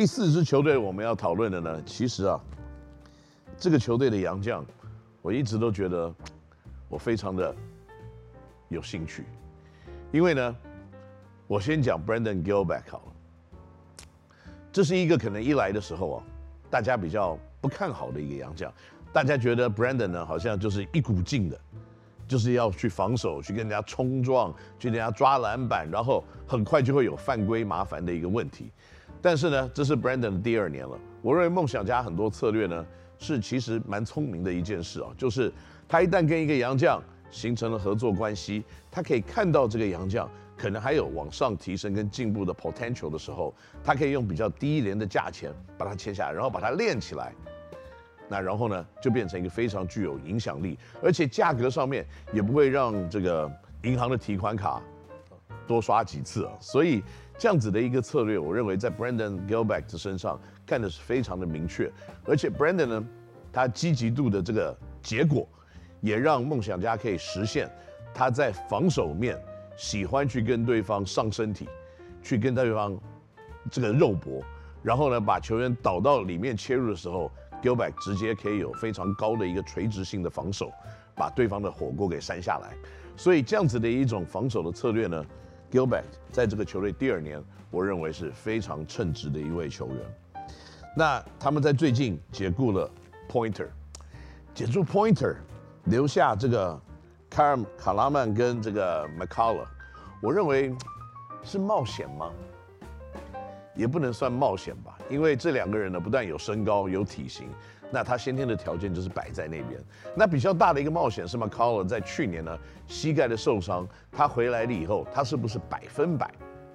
第四支球队我们要讨论的呢，其实啊，这个球队的洋将，我一直都觉得我非常的有兴趣，因为呢，我先讲 Brandon Gilbert 好了，这是一个可能一来的时候啊，大家比较不看好的一个洋将，大家觉得 Brandon 呢好像就是一股劲的。就是要去防守，去跟人家冲撞，去跟人家抓篮板，然后很快就会有犯规麻烦的一个问题。但是呢，这是 Brandon 的第二年了。我认为梦想家很多策略呢，是其实蛮聪明的一件事啊，就是他一旦跟一个洋将形成了合作关系，他可以看到这个洋将可能还有往上提升跟进步的 potential 的时候，他可以用比较低廉的价钱把它签下来，然后把它练起来。那然后呢，就变成一个非常具有影响力，而且价格上面也不会让这个银行的提款卡多刷几次啊。所以这样子的一个策略，我认为在 Brandon Gilbert 身上看的是非常的明确。而且 Brandon 呢，他积极度的这个结果，也让梦想家可以实现他在防守面喜欢去跟对方上身体，去跟对方这个肉搏，然后呢把球员导到里面切入的时候。Gilbert 直接可以有非常高的一个垂直性的防守，把对方的火锅给扇下来。所以这样子的一种防守的策略呢，Gilbert 在这个球队第二年，我认为是非常称职的一位球员。那他们在最近解雇了 Pointer，解除 Pointer，留下这个 Kyle 卡拉曼跟这个 McCullough，我认为是冒险吗？也不能算冒险吧，因为这两个人呢，不但有身高有体型，那他先天的条件就是摆在那边。那比较大的一个冒险是马卡勒在去年呢膝盖的受伤，他回来了以后，他是不是百分百？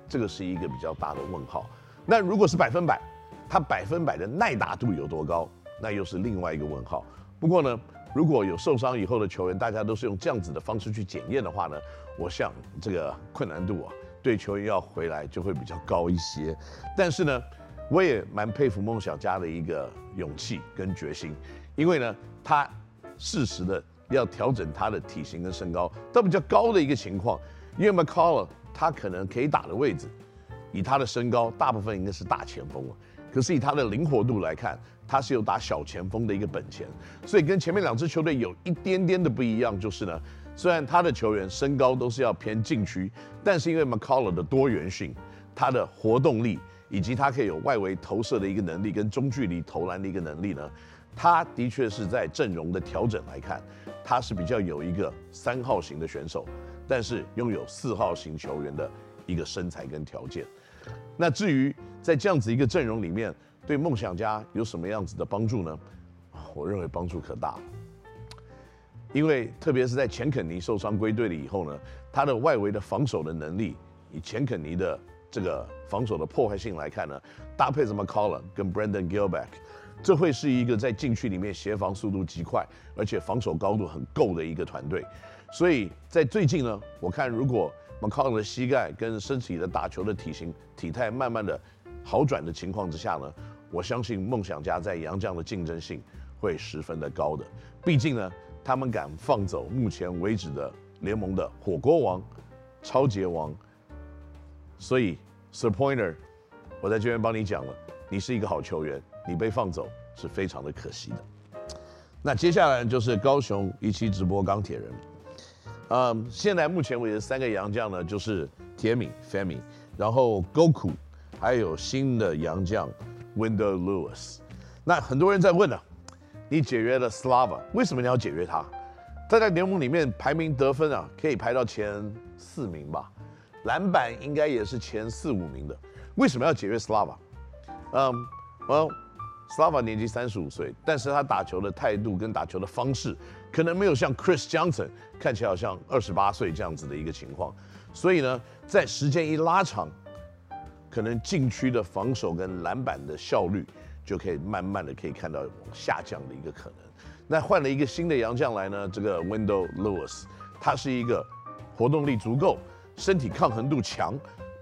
这个是一个比较大的问号。那如果是百分百，他百分百的耐打度有多高？那又是另外一个问号。不过呢，如果有受伤以后的球员，大家都是用这样子的方式去检验的话呢，我想这个困难度啊。对球员要回来就会比较高一些，但是呢，我也蛮佩服梦想家的一个勇气跟决心，因为呢，他适时的要调整他的体型跟身高到比较高的一个情况，因为 McCall 他可能可以打的位置，以他的身高大部分应该是大前锋了，可是以他的灵活度来看，他是有打小前锋的一个本钱，所以跟前面两支球队有一点点的不一样，就是呢。虽然他的球员身高都是要偏禁区，但是因为 McCall 的多元性，他的活动力以及他可以有外围投射的一个能力跟中距离投篮的一个能力呢，他的确是在阵容的调整来看，他是比较有一个三号型的选手，但是拥有四号型球员的一个身材跟条件。那至于在这样子一个阵容里面，对梦想家有什么样子的帮助呢？我认为帮助可大。因为特别是在钱肯尼受伤归队了以后呢，他的外围的防守的能力，以钱肯尼的这个防守的破坏性来看呢，搭配什么 McCullough 跟 Brandon Gilbert，这会是一个在禁区里面协防速度极快，而且防守高度很够的一个团队。所以在最近呢，我看如果 McCall 的膝盖跟身体的打球的体型体态慢慢的好转的情况之下呢，我相信梦想家在杨将的竞争性会十分的高的。毕竟呢。他们敢放走目前为止的联盟的火锅王、抄截王，所以 Sir Pointer，我在这边帮你讲了，你是一个好球员，你被放走是非常的可惜的。那接下来就是高雄一期直播钢铁人，嗯，现在目前为止三个洋将呢，就是铁米 Femi，然后 Goku，还有新的洋将 Wendell Lewis。那很多人在问呢、啊。你解约了 Slava，为什么你要解约他？他在联盟里面排名得分啊，可以排到前四名吧，篮板应该也是前四五名的。为什么要解约 Slava？嗯，Well, Slava 年纪三十五岁，但是他打球的态度跟打球的方式，可能没有像 Chris Johnson 看起来好像二十八岁这样子的一个情况。所以呢，在时间一拉长，可能禁区的防守跟篮板的效率。就可以慢慢的可以看到下降的一个可能。那换了一个新的洋将来呢，这个 Wendell Lewis，他是一个活动力足够、身体抗衡度强、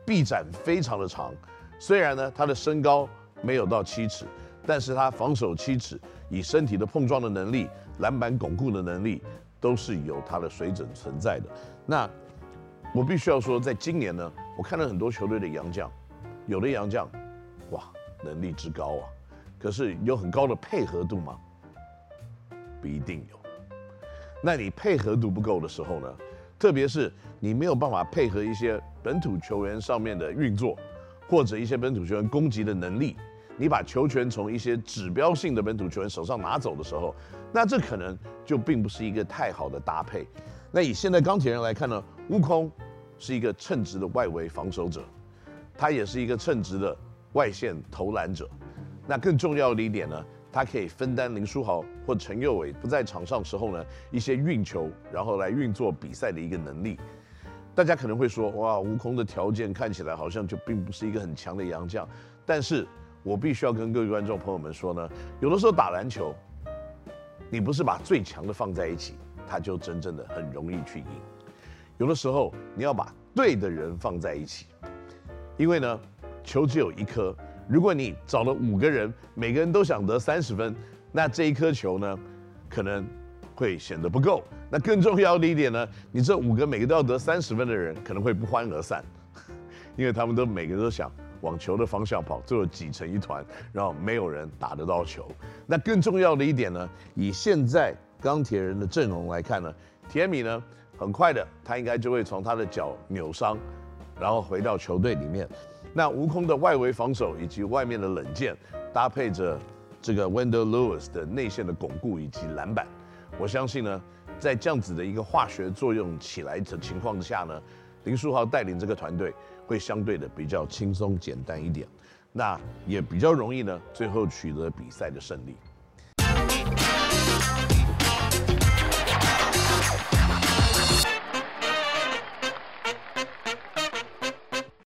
臂展非常的长。虽然呢他的身高没有到七尺，但是他防守七尺，以身体的碰撞的能力、篮板巩固的能力，都是有他的水准存在的。那我必须要说，在今年呢，我看了很多球队的洋将，有的洋将，哇。能力之高啊，可是有很高的配合度吗？不一定有。那你配合度不够的时候呢？特别是你没有办法配合一些本土球员上面的运作，或者一些本土球员攻击的能力，你把球权从一些指标性的本土球员手上拿走的时候，那这可能就并不是一个太好的搭配。那以现在钢铁人来看呢，悟空是一个称职的外围防守者，他也是一个称职的外线投篮者。那更重要的一点呢，他可以分担林书豪或陈佑伟不在场上时候呢一些运球，然后来运作比赛的一个能力。大家可能会说，哇，悟空的条件看起来好像就并不是一个很强的洋将。但是我必须要跟各位观众朋友们说呢，有的时候打篮球，你不是把最强的放在一起。他就真正的很容易去赢，有的时候你要把对的人放在一起，因为呢，球只有一颗，如果你找了五个人，每个人都想得三十分，那这一颗球呢，可能会显得不够。那更重要的一点呢，你这五个每个都要得三十分的人，可能会不欢而散，因为他们都每个人都想往球的方向跑，最后挤成一团，然后没有人打得到球。那更重要的一点呢，以现在。钢铁人的阵容来看呢，铁米呢，很快的，他应该就会从他的脚扭伤，然后回到球队里面。那悟空的外围防守以及外面的冷箭，搭配着这个 Wendell Lewis 的内线的巩固以及篮板，我相信呢，在这样子的一个化学作用起来的情况下呢，林书豪带领这个团队会相对的比较轻松简单一点，那也比较容易呢，最后取得比赛的胜利。